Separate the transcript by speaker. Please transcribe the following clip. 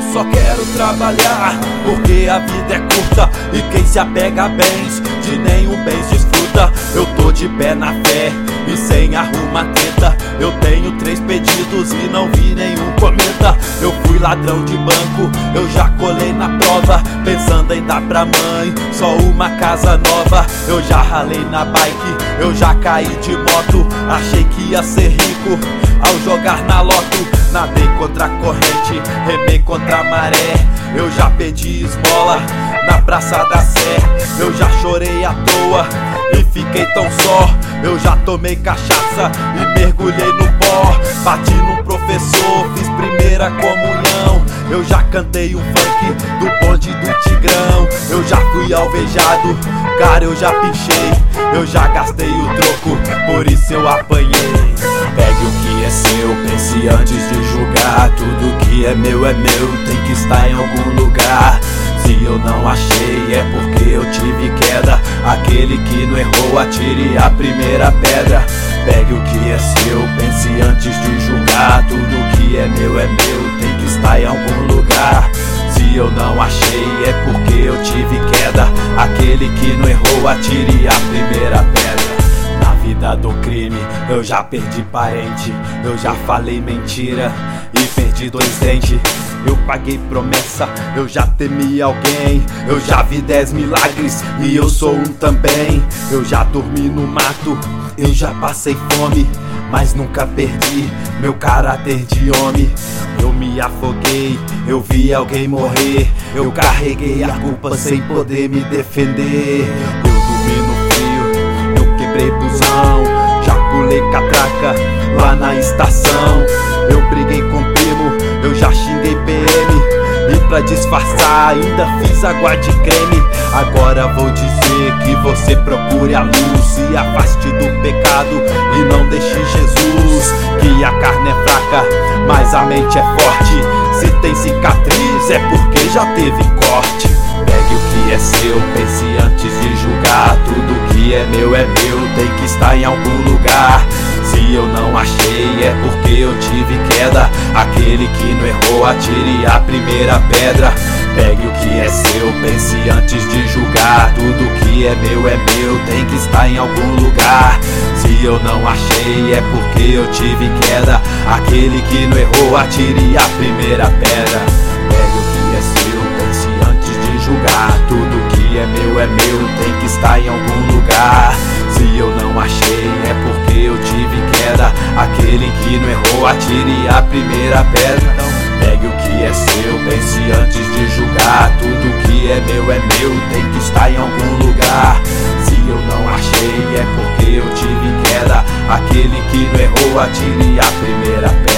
Speaker 1: Eu só quero trabalhar, porque a vida é curta e quem se apega a bens, de nenhum bens desfruta. Eu tô de pé na fé e sem arruma tenta. Eu tenho três pedidos e não vi nenhum comenta. Eu fui ladrão de banco, eu já colei na prova, pensando em dar pra mãe só uma casa nova. Eu já ralei na bike, eu já caí de moto, achei que ia ser rico ao jogar na loto. Nadei contra a corrente, remei contra a maré. Eu já pedi esmola Praça da Sé. Eu já chorei à toa e fiquei tão só. Eu já tomei cachaça e mergulhei no pó. Bati num professor, fiz primeira comunhão. Eu já cantei um funk do bonde do Tigrão. Eu já fui alvejado, cara, eu já pinchei. Eu já gastei o troco, por isso eu apanhei. Pegue o que é seu, pense antes de julgar. Tudo que é meu é meu, tem que estar em algum lugar. Se eu não achei, é porque eu tive queda. Aquele que não errou, atire a primeira pedra. Pegue o que é seu, pense antes de julgar. Tudo que é meu é meu, tem que estar em algum lugar. Se eu não achei, é porque eu tive queda. Aquele que não errou, atire a primeira pedra vida do crime. Eu já perdi parente, eu já falei mentira e perdi dois dentes. Eu paguei promessa, eu já temi alguém. Eu já vi dez milagres e eu sou um também. Eu já dormi no mato, eu já passei fome. Mas nunca perdi meu caráter de homem. Eu me afoguei, eu vi alguém morrer. Eu carreguei a culpa sem poder me defender. Catraca lá na estação. Eu briguei com primo, eu já xinguei PM. E pra disfarçar, ainda fiz água de creme. Agora vou dizer que você procure a luz, se afaste do pecado e não deixe Jesus. Que a carne é fraca, mas a mente é forte. Se tem cicatriz, é porque já teve corte. Pegue o que é seu, pense antes de julgar. Tudo que é meu é meu, tem que estar em algum lugar. Se eu não achei, é porque eu tive queda. Aquele que não errou, atire a primeira pedra. Pegue o que é seu, pense antes de julgar. Tudo que é meu é meu, tem que estar em algum lugar. Se eu não achei, é porque eu tive queda. Aquele que não errou, atire a primeira pedra. Pegue o que é seu, pense antes de julgar. Tudo que é meu é meu, tem que estar em algum lugar. Aquele que não errou, atire a primeira pedra. Então, Pegue o que é seu, pense antes de julgar. Tudo que é meu é meu, tem que estar em algum lugar. Se eu não achei, é porque eu tive queda. Aquele que não errou, atire a primeira pedra.